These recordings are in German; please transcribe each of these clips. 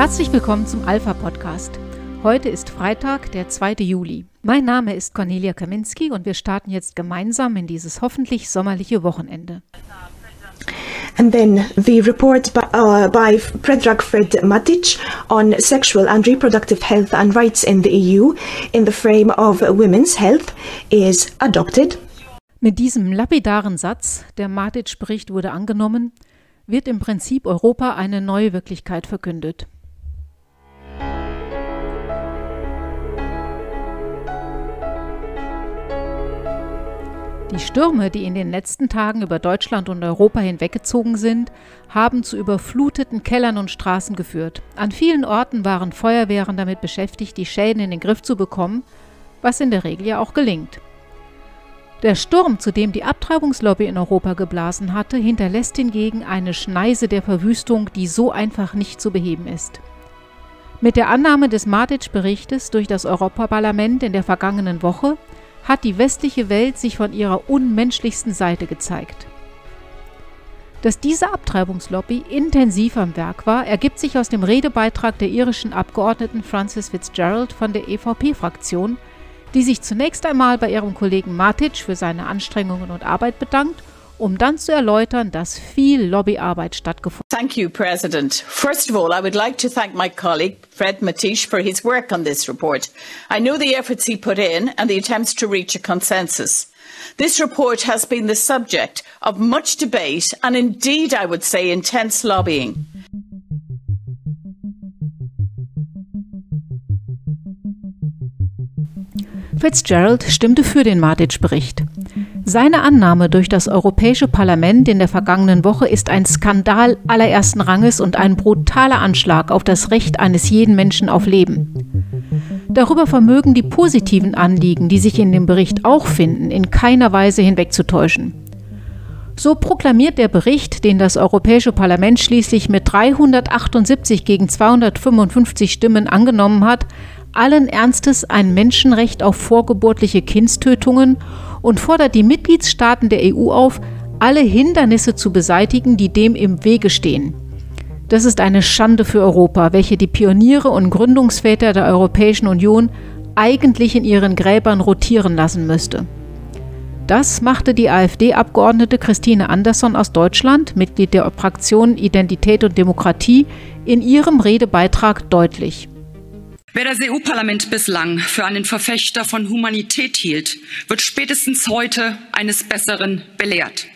Herzlich willkommen zum Alpha Podcast. Heute ist Freitag, der 2. Juli. Mein Name ist Cornelia Kaminski und wir starten jetzt gemeinsam in dieses hoffentlich sommerliche Wochenende. And then the report by, uh, by Predrag Fred Matic on sexual and reproductive health and rights in the EU in the frame of women's health is adopted. Mit diesem lapidaren Satz, der Matic-Bericht wurde angenommen, wird im Prinzip Europa eine neue Wirklichkeit verkündet. Die Stürme, die in den letzten Tagen über Deutschland und Europa hinweggezogen sind, haben zu überfluteten Kellern und Straßen geführt. An vielen Orten waren Feuerwehren damit beschäftigt, die Schäden in den Griff zu bekommen, was in der Regel ja auch gelingt. Der Sturm, zu dem die Abtreibungslobby in Europa geblasen hatte, hinterlässt hingegen eine Schneise der Verwüstung, die so einfach nicht zu beheben ist. Mit der Annahme des Matic-Berichtes durch das Europaparlament in der vergangenen Woche hat die westliche Welt sich von ihrer unmenschlichsten Seite gezeigt. Dass diese Abtreibungslobby intensiv am Werk war, ergibt sich aus dem Redebeitrag der irischen Abgeordneten Frances Fitzgerald von der EVP-Fraktion, die sich zunächst einmal bei ihrem Kollegen Matic für seine Anstrengungen und Arbeit bedankt um dann zu erläutern, dass viel Lobbyarbeit stattgefunden hat. Thank you, President. First of all, I would like to thank my colleague, Fred Matish, for his work on this report. I know the efforts he put in and the attempts to reach a consensus. This report has been the subject of much debate and indeed, I would say, intense lobbying. Fitzgerald stimmte für den Matic-Bericht. Seine Annahme durch das Europäische Parlament in der vergangenen Woche ist ein Skandal allerersten Ranges und ein brutaler Anschlag auf das Recht eines jeden Menschen auf Leben. Darüber vermögen die positiven Anliegen, die sich in dem Bericht auch finden, in keiner Weise hinwegzutäuschen. So proklamiert der Bericht, den das Europäische Parlament schließlich mit 378 gegen 255 Stimmen angenommen hat, allen Ernstes ein Menschenrecht auf vorgeburtliche Kindstötungen und fordert die Mitgliedstaaten der EU auf, alle Hindernisse zu beseitigen, die dem im Wege stehen. Das ist eine Schande für Europa, welche die Pioniere und Gründungsväter der Europäischen Union eigentlich in ihren Gräbern rotieren lassen müsste. Das machte die AfD-Abgeordnete Christine Andersson aus Deutschland, Mitglied der Fraktion Identität und Demokratie, in ihrem Redebeitrag deutlich. Wer das EU-Parlament bislang für einen Verfechter von Humanität hielt, wird spätestens heute eines Besseren belehrt.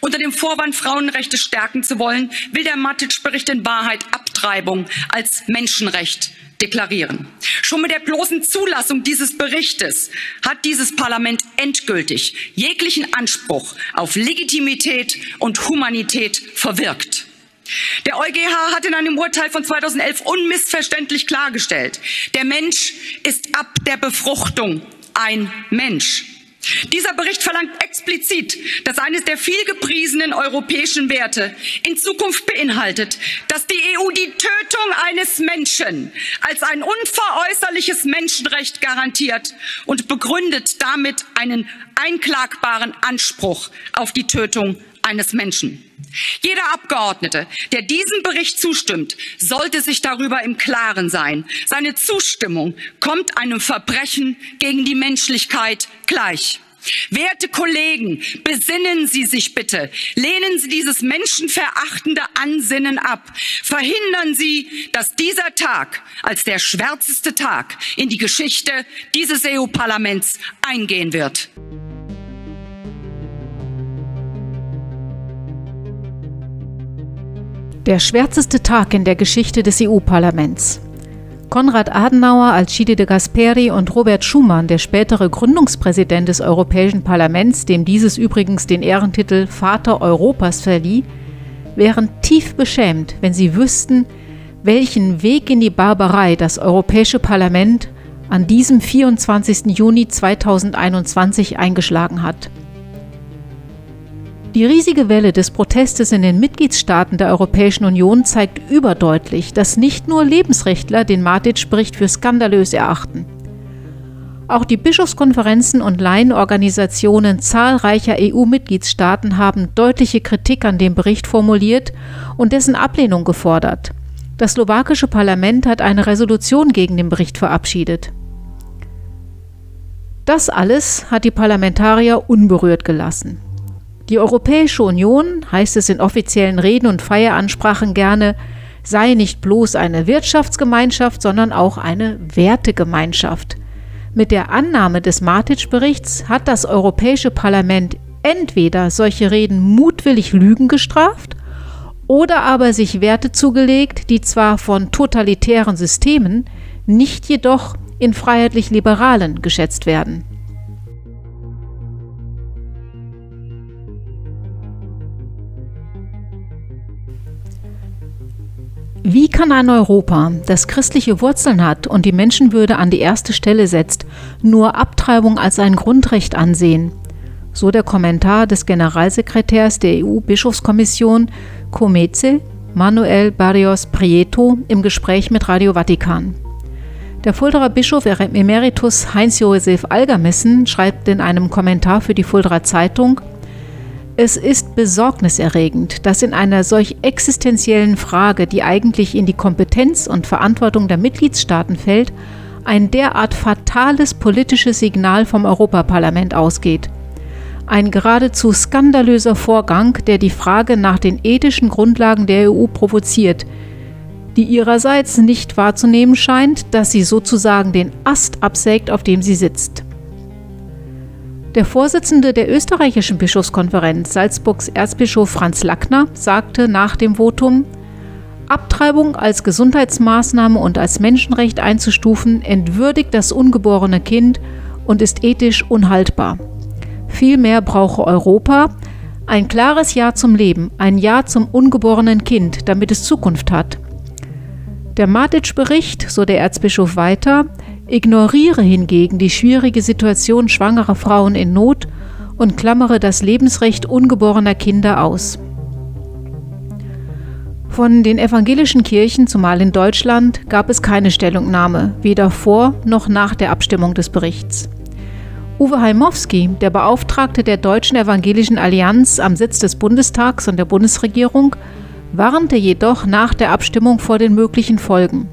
Unter dem Vorwand, Frauenrechte stärken zu wollen, will der Matic-Bericht in Wahrheit Abtreibung als Menschenrecht deklarieren. Schon mit der bloßen Zulassung dieses Berichtes hat dieses Parlament endgültig jeglichen Anspruch auf Legitimität und Humanität verwirkt. Der EuGH hat in einem Urteil von 2011 unmissverständlich klargestellt, der Mensch ist ab der Befruchtung ein Mensch. Dieser Bericht verlangt explizit, dass eines der vielgepriesenen europäischen Werte in Zukunft beinhaltet, dass die EU die Tötung eines Menschen als ein unveräußerliches Menschenrecht garantiert und begründet damit einen einklagbaren Anspruch auf die Tötung eines Menschen. Jeder Abgeordnete, der diesem Bericht zustimmt, sollte sich darüber im Klaren sein. Seine Zustimmung kommt einem Verbrechen gegen die Menschlichkeit gleich. Werte Kollegen, besinnen Sie sich bitte. Lehnen Sie dieses menschenverachtende Ansinnen ab. Verhindern Sie, dass dieser Tag als der schwärzeste Tag in die Geschichte dieses EU-Parlaments eingehen wird. Der schwärzeste Tag in der Geschichte des EU-Parlaments. Konrad Adenauer, Alcide de Gasperi und Robert Schumann, der spätere Gründungspräsident des Europäischen Parlaments, dem dieses übrigens den Ehrentitel Vater Europas verlieh, wären tief beschämt, wenn sie wüssten, welchen Weg in die Barbarei das Europäische Parlament an diesem 24. Juni 2021 eingeschlagen hat. Die riesige Welle des Protestes in den Mitgliedstaaten der Europäischen Union zeigt überdeutlich, dass nicht nur Lebensrechtler den Matic-Bericht für skandalös erachten. Auch die Bischofskonferenzen und Laienorganisationen zahlreicher EU-Mitgliedstaaten haben deutliche Kritik an dem Bericht formuliert und dessen Ablehnung gefordert. Das slowakische Parlament hat eine Resolution gegen den Bericht verabschiedet. Das alles hat die Parlamentarier unberührt gelassen. Die Europäische Union, heißt es in offiziellen Reden und Feieransprachen gerne, sei nicht bloß eine Wirtschaftsgemeinschaft, sondern auch eine Wertegemeinschaft. Mit der Annahme des Matic-Berichts hat das Europäische Parlament entweder solche Reden mutwillig Lügen gestraft oder aber sich Werte zugelegt, die zwar von totalitären Systemen, nicht jedoch in freiheitlich-liberalen geschätzt werden. Wie kann ein Europa, das christliche Wurzeln hat und die Menschenwürde an die erste Stelle setzt, nur Abtreibung als ein Grundrecht ansehen? So der Kommentar des Generalsekretärs der EU-Bischofskommission Comeze, Manuel Barrios Prieto, im Gespräch mit Radio Vatikan. Der Fulderer Bischof Emeritus Heinz-Josef Algermissen schreibt in einem Kommentar für die Fulderer Zeitung, es ist besorgniserregend, dass in einer solch existenziellen Frage, die eigentlich in die Kompetenz und Verantwortung der Mitgliedstaaten fällt, ein derart fatales politisches Signal vom Europaparlament ausgeht. Ein geradezu skandalöser Vorgang, der die Frage nach den ethischen Grundlagen der EU provoziert, die ihrerseits nicht wahrzunehmen scheint, dass sie sozusagen den Ast absägt, auf dem sie sitzt. Der Vorsitzende der österreichischen Bischofskonferenz, Salzburgs Erzbischof Franz Lackner, sagte nach dem Votum, Abtreibung als Gesundheitsmaßnahme und als Menschenrecht einzustufen, entwürdigt das ungeborene Kind und ist ethisch unhaltbar. Vielmehr brauche Europa ein klares Ja zum Leben, ein Ja zum ungeborenen Kind, damit es Zukunft hat. Der Matic-Bericht, so der Erzbischof weiter, Ignoriere hingegen die schwierige Situation schwangerer Frauen in Not und klammere das Lebensrecht ungeborener Kinder aus. Von den evangelischen Kirchen, zumal in Deutschland, gab es keine Stellungnahme, weder vor noch nach der Abstimmung des Berichts. Uwe Heimowski, der Beauftragte der Deutschen Evangelischen Allianz am Sitz des Bundestags und der Bundesregierung, warnte jedoch nach der Abstimmung vor den möglichen Folgen.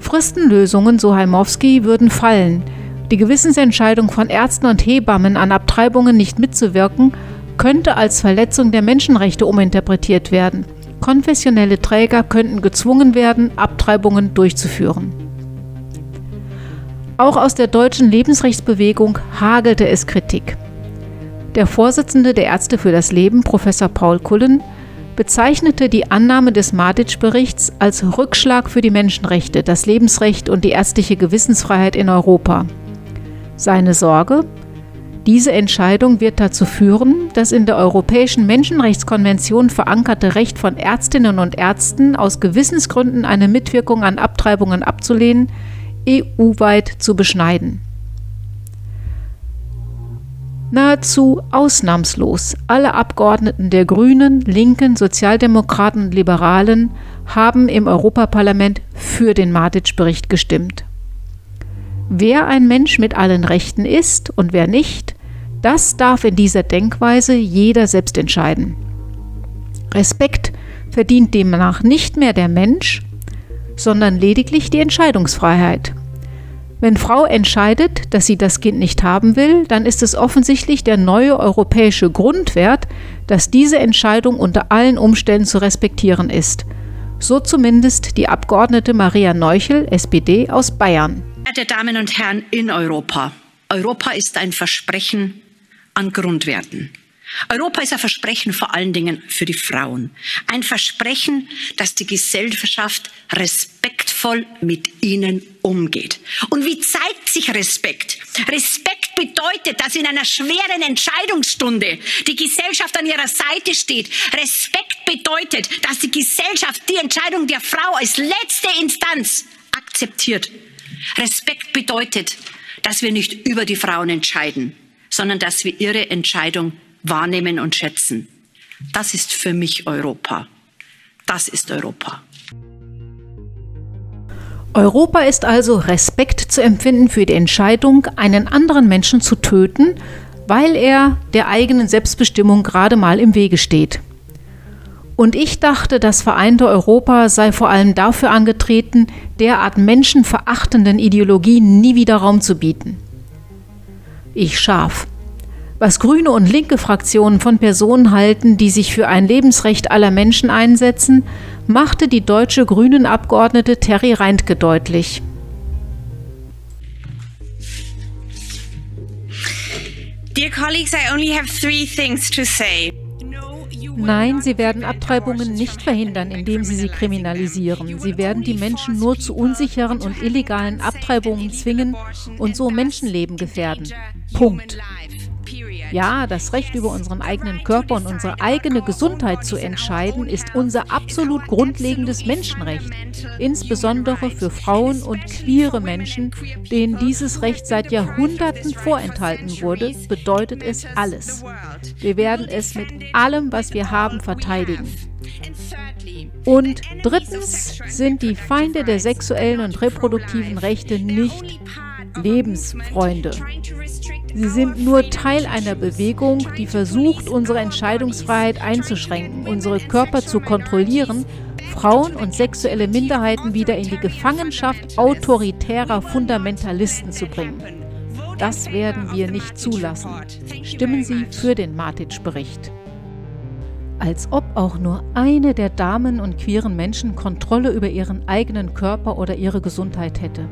Fristenlösungen, so Heimowski, würden fallen. Die Gewissensentscheidung von Ärzten und Hebammen an Abtreibungen nicht mitzuwirken, könnte als Verletzung der Menschenrechte uminterpretiert werden. Konfessionelle Träger könnten gezwungen werden, Abtreibungen durchzuführen. Auch aus der deutschen Lebensrechtsbewegung hagelte es Kritik. Der Vorsitzende der Ärzte für das Leben, Professor Paul Kullen, bezeichnete die Annahme des Madic-Berichts als Rückschlag für die Menschenrechte, das Lebensrecht und die ärztliche Gewissensfreiheit in Europa. Seine Sorge? Diese Entscheidung wird dazu führen, das in der Europäischen Menschenrechtskonvention verankerte Recht von Ärztinnen und Ärzten aus Gewissensgründen eine Mitwirkung an Abtreibungen abzulehnen, EU-weit zu beschneiden. Nahezu ausnahmslos alle Abgeordneten der Grünen, Linken, Sozialdemokraten und Liberalen haben im Europaparlament für den Matic-Bericht gestimmt. Wer ein Mensch mit allen Rechten ist und wer nicht, das darf in dieser Denkweise jeder selbst entscheiden. Respekt verdient demnach nicht mehr der Mensch, sondern lediglich die Entscheidungsfreiheit. Wenn Frau entscheidet, dass sie das Kind nicht haben will, dann ist es offensichtlich der neue europäische Grundwert, dass diese Entscheidung unter allen Umständen zu respektieren ist. So zumindest die Abgeordnete Maria Neuchel, SPD aus Bayern. Verehrte Damen und Herren in Europa, Europa ist ein Versprechen an Grundwerten. Europa ist ein Versprechen vor allen Dingen für die Frauen. Ein Versprechen, dass die Gesellschaft respektvoll mit ihnen umgeht. Und wie zeigt sich Respekt? Respekt bedeutet, dass in einer schweren Entscheidungsstunde die Gesellschaft an ihrer Seite steht. Respekt bedeutet, dass die Gesellschaft die Entscheidung der Frau als letzte Instanz akzeptiert. Respekt bedeutet, dass wir nicht über die Frauen entscheiden, sondern dass wir ihre Entscheidung wahrnehmen und schätzen. Das ist für mich Europa. Das ist Europa. Europa ist also Respekt zu empfinden für die Entscheidung, einen anderen Menschen zu töten, weil er der eigenen Selbstbestimmung gerade mal im Wege steht. Und ich dachte, das vereinte Europa sei vor allem dafür angetreten, derart menschenverachtenden Ideologien nie wieder Raum zu bieten. Ich scharf. Was grüne und linke Fraktionen von Personen halten, die sich für ein Lebensrecht aller Menschen einsetzen, machte die deutsche Grünen-Abgeordnete Terry Reintke deutlich. Dear colleagues, I only have three things to say. Nein, sie werden Abtreibungen nicht verhindern, indem sie sie kriminalisieren. Sie werden die Menschen nur zu unsicheren und illegalen Abtreibungen zwingen und so Menschenleben gefährden. Punkt. Ja, das Recht über unseren eigenen Körper und unsere eigene Gesundheit zu entscheiden, ist unser absolut grundlegendes Menschenrecht. Insbesondere für Frauen und queere Menschen, denen dieses Recht seit Jahrhunderten vorenthalten wurde, bedeutet es alles. Wir werden es mit allem, was wir haben, verteidigen. Und drittens sind die Feinde der sexuellen und reproduktiven Rechte nicht Lebensfreunde. Sie sind nur Teil einer Bewegung, die versucht, unsere Entscheidungsfreiheit einzuschränken, unsere Körper zu kontrollieren, Frauen und sexuelle Minderheiten wieder in die Gefangenschaft autoritärer Fundamentalisten zu bringen. Das werden wir nicht zulassen. Stimmen Sie für den Matic-Bericht. Als ob auch nur eine der Damen und queeren Menschen Kontrolle über ihren eigenen Körper oder ihre Gesundheit hätte.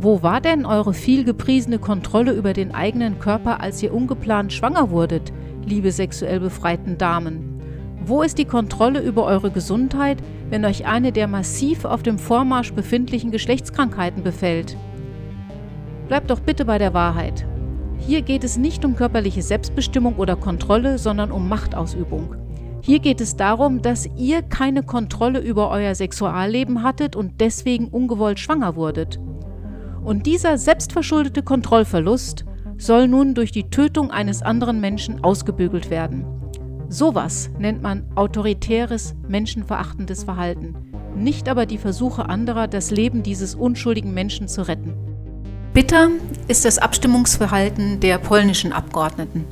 Wo war denn eure vielgepriesene Kontrolle über den eigenen Körper, als ihr ungeplant schwanger wurdet, liebe sexuell befreiten Damen? Wo ist die Kontrolle über eure Gesundheit, wenn euch eine der massiv auf dem Vormarsch befindlichen Geschlechtskrankheiten befällt? Bleibt doch bitte bei der Wahrheit. Hier geht es nicht um körperliche Selbstbestimmung oder Kontrolle, sondern um Machtausübung. Hier geht es darum, dass ihr keine Kontrolle über euer Sexualleben hattet und deswegen ungewollt schwanger wurdet. Und dieser selbstverschuldete Kontrollverlust soll nun durch die Tötung eines anderen Menschen ausgebügelt werden. Sowas nennt man autoritäres, menschenverachtendes Verhalten, nicht aber die Versuche anderer, das Leben dieses unschuldigen Menschen zu retten. Bitter ist das Abstimmungsverhalten der polnischen Abgeordneten.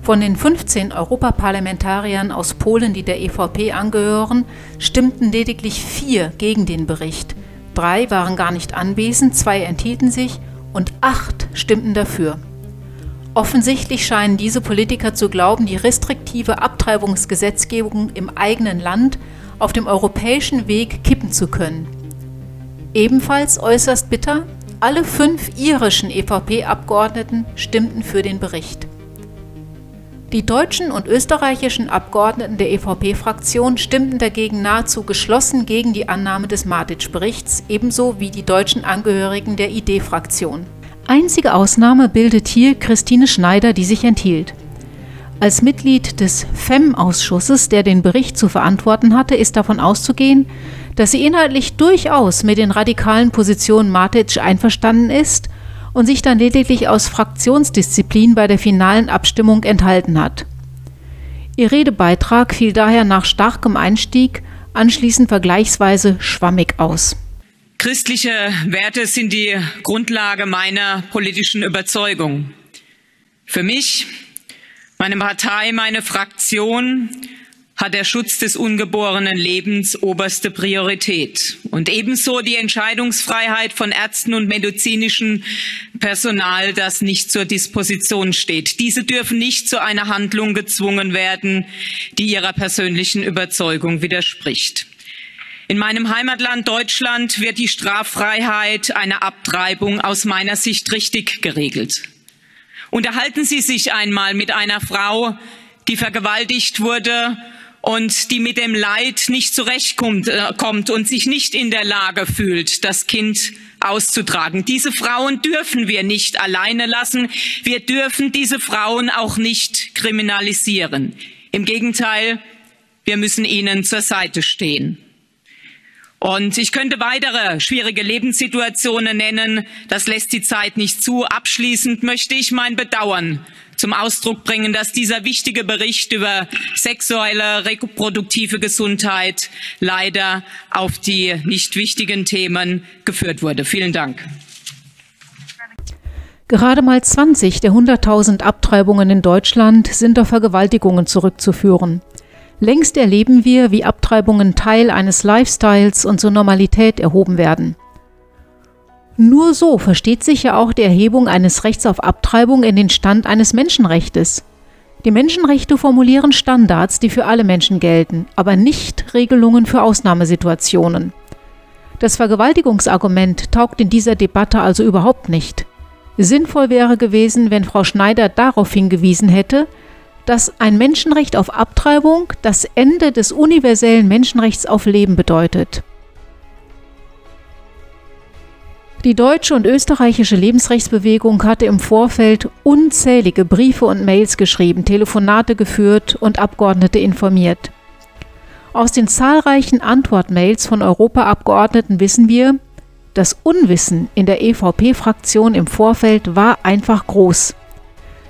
Von den 15 Europaparlamentariern aus Polen, die der EVP angehören, stimmten lediglich vier gegen den Bericht, Drei waren gar nicht anwesend, zwei enthielten sich und acht stimmten dafür. Offensichtlich scheinen diese Politiker zu glauben, die restriktive Abtreibungsgesetzgebung im eigenen Land auf dem europäischen Weg kippen zu können. Ebenfalls äußerst bitter, alle fünf irischen EVP-Abgeordneten stimmten für den Bericht. Die deutschen und österreichischen Abgeordneten der EVP-Fraktion stimmten dagegen nahezu geschlossen gegen die Annahme des Matic-Berichts, ebenso wie die deutschen Angehörigen der ID-Fraktion. Einzige Ausnahme bildet hier Christine Schneider, die sich enthielt. Als Mitglied des FEM-Ausschusses, der den Bericht zu verantworten hatte, ist davon auszugehen, dass sie inhaltlich durchaus mit den radikalen Positionen Matic einverstanden ist und sich dann lediglich aus Fraktionsdisziplin bei der finalen Abstimmung enthalten hat. Ihr Redebeitrag fiel daher nach starkem Einstieg anschließend vergleichsweise schwammig aus. Christliche Werte sind die Grundlage meiner politischen Überzeugung. Für mich, meine Partei, meine Fraktion hat der Schutz des ungeborenen Lebens oberste Priorität und ebenso die Entscheidungsfreiheit von Ärzten und medizinischem Personal, das nicht zur Disposition steht. Diese dürfen nicht zu einer Handlung gezwungen werden, die ihrer persönlichen Überzeugung widerspricht. In meinem Heimatland Deutschland wird die Straffreiheit einer Abtreibung aus meiner Sicht richtig geregelt. Unterhalten Sie sich einmal mit einer Frau, die vergewaltigt wurde und die mit dem Leid nicht zurechtkommt äh, und sich nicht in der Lage fühlt, das Kind auszutragen. Diese Frauen dürfen wir nicht alleine lassen. Wir dürfen diese Frauen auch nicht kriminalisieren. Im Gegenteil, wir müssen ihnen zur Seite stehen. Und ich könnte weitere schwierige Lebenssituationen nennen. Das lässt die Zeit nicht zu. Abschließend möchte ich mein Bedauern zum Ausdruck bringen, dass dieser wichtige Bericht über sexuelle reproduktive Gesundheit leider auf die nicht wichtigen Themen geführt wurde. Vielen Dank. Gerade mal 20 der 100.000 Abtreibungen in Deutschland sind auf Vergewaltigungen zurückzuführen. Längst erleben wir, wie Abtreibungen Teil eines Lifestyles und zur Normalität erhoben werden. Nur so versteht sich ja auch die Erhebung eines Rechts auf Abtreibung in den Stand eines Menschenrechtes. Die Menschenrechte formulieren Standards, die für alle Menschen gelten, aber nicht Regelungen für Ausnahmesituationen. Das Vergewaltigungsargument taugt in dieser Debatte also überhaupt nicht. Sinnvoll wäre gewesen, wenn Frau Schneider darauf hingewiesen hätte, dass ein Menschenrecht auf Abtreibung das Ende des universellen Menschenrechts auf Leben bedeutet. Die deutsche und österreichische Lebensrechtsbewegung hatte im Vorfeld unzählige Briefe und Mails geschrieben, Telefonate geführt und Abgeordnete informiert. Aus den zahlreichen Antwortmails von Europaabgeordneten wissen wir, das Unwissen in der EVP-Fraktion im Vorfeld war einfach groß.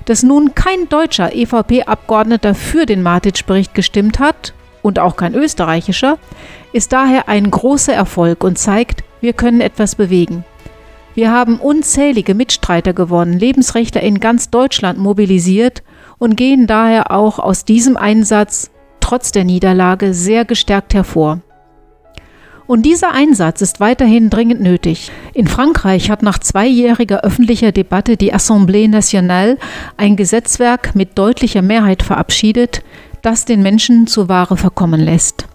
Dass nun kein deutscher EVP-Abgeordneter für den Matic-Bericht gestimmt hat und auch kein österreichischer, ist daher ein großer Erfolg und zeigt, wir können etwas bewegen. Wir haben unzählige Mitstreiter gewonnen, Lebensrechtler in ganz Deutschland mobilisiert und gehen daher auch aus diesem Einsatz trotz der Niederlage sehr gestärkt hervor. Und dieser Einsatz ist weiterhin dringend nötig. In Frankreich hat nach zweijähriger öffentlicher Debatte die Assemblée nationale ein Gesetzwerk mit deutlicher Mehrheit verabschiedet, das den Menschen zur Ware verkommen lässt.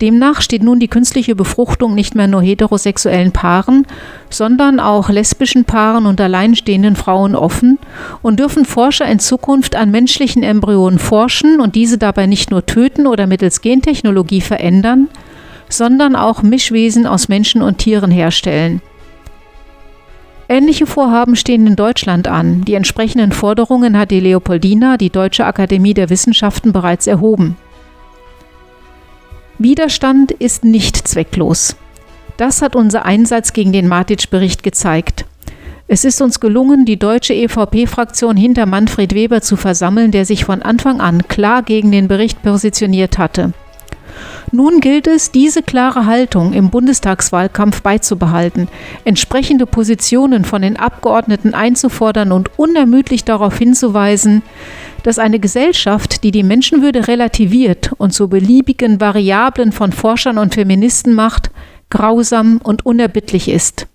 Demnach steht nun die künstliche Befruchtung nicht mehr nur heterosexuellen Paaren, sondern auch lesbischen Paaren und alleinstehenden Frauen offen und dürfen Forscher in Zukunft an menschlichen Embryonen forschen und diese dabei nicht nur töten oder mittels Gentechnologie verändern, sondern auch Mischwesen aus Menschen und Tieren herstellen. Ähnliche Vorhaben stehen in Deutschland an. Die entsprechenden Forderungen hat die Leopoldina, die Deutsche Akademie der Wissenschaften, bereits erhoben. Widerstand ist nicht zwecklos. Das hat unser Einsatz gegen den Matic-Bericht gezeigt. Es ist uns gelungen, die deutsche EVP-Fraktion hinter Manfred Weber zu versammeln, der sich von Anfang an klar gegen den Bericht positioniert hatte. Nun gilt es, diese klare Haltung im Bundestagswahlkampf beizubehalten, entsprechende Positionen von den Abgeordneten einzufordern und unermüdlich darauf hinzuweisen, dass eine Gesellschaft, die die Menschenwürde relativiert und zu beliebigen Variablen von Forschern und Feministen macht, grausam und unerbittlich ist.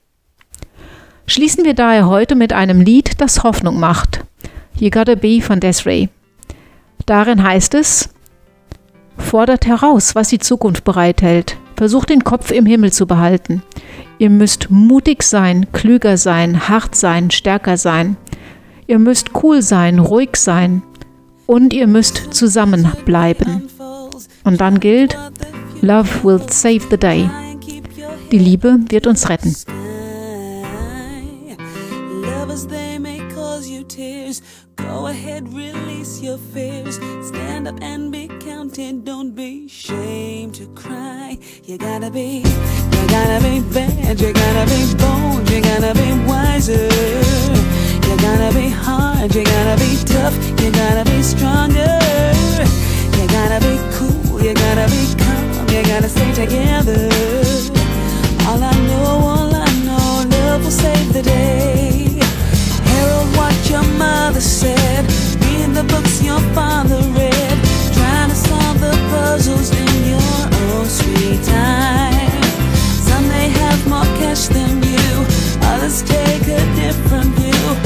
Schließen wir daher heute mit einem Lied, das Hoffnung macht. You Gotta Be von Desiree. Darin heißt es, fordert heraus, was die Zukunft bereithält. Versucht den Kopf im Himmel zu behalten. Ihr müsst mutig sein, klüger sein, hart sein, stärker sein. Ihr müsst cool sein, ruhig sein, und ihr müsst zusammenbleiben. Und dann gilt, Love will save the day. Die Liebe wird uns retten. Go ahead, release your fears. Stand up and be counted. Don't be ashamed to cry. You gotta be, you gotta be bad. You gotta be bold. You gotta be wiser. You gotta be hard, you gotta be tough, you gotta be stronger. You gotta be cool, you gotta be calm, you gotta stay together. All I know, all I know, love will save the day. Harold, what your mother said, read the books your father read, trying to solve Let's take a different view.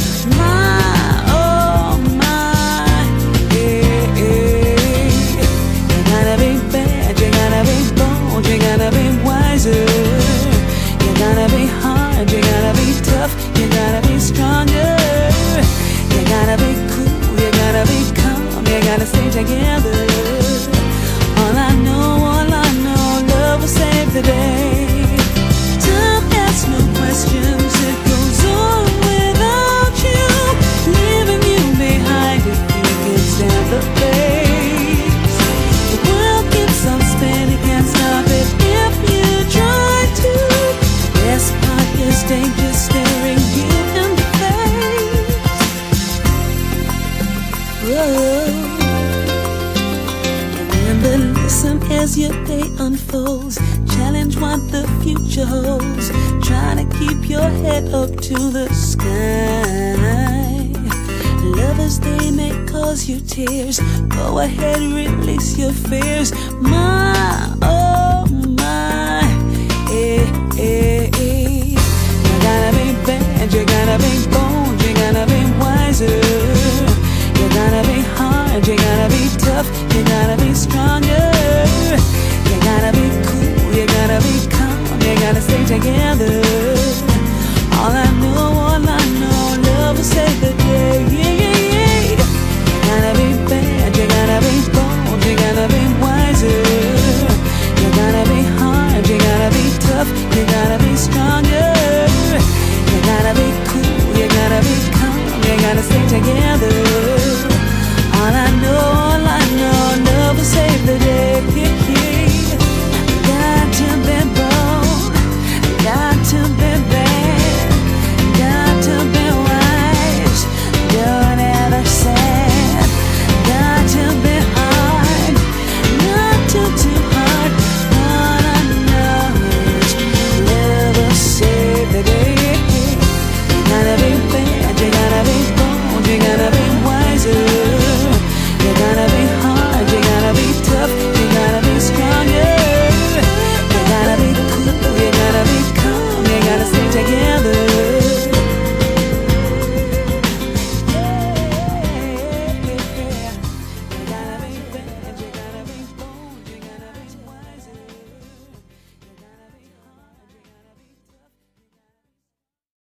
As your day unfolds. Challenge what the future holds. To keep your head up to the sky. Lovers, they may cause your tears. Go ahead, release your fears. My, oh cada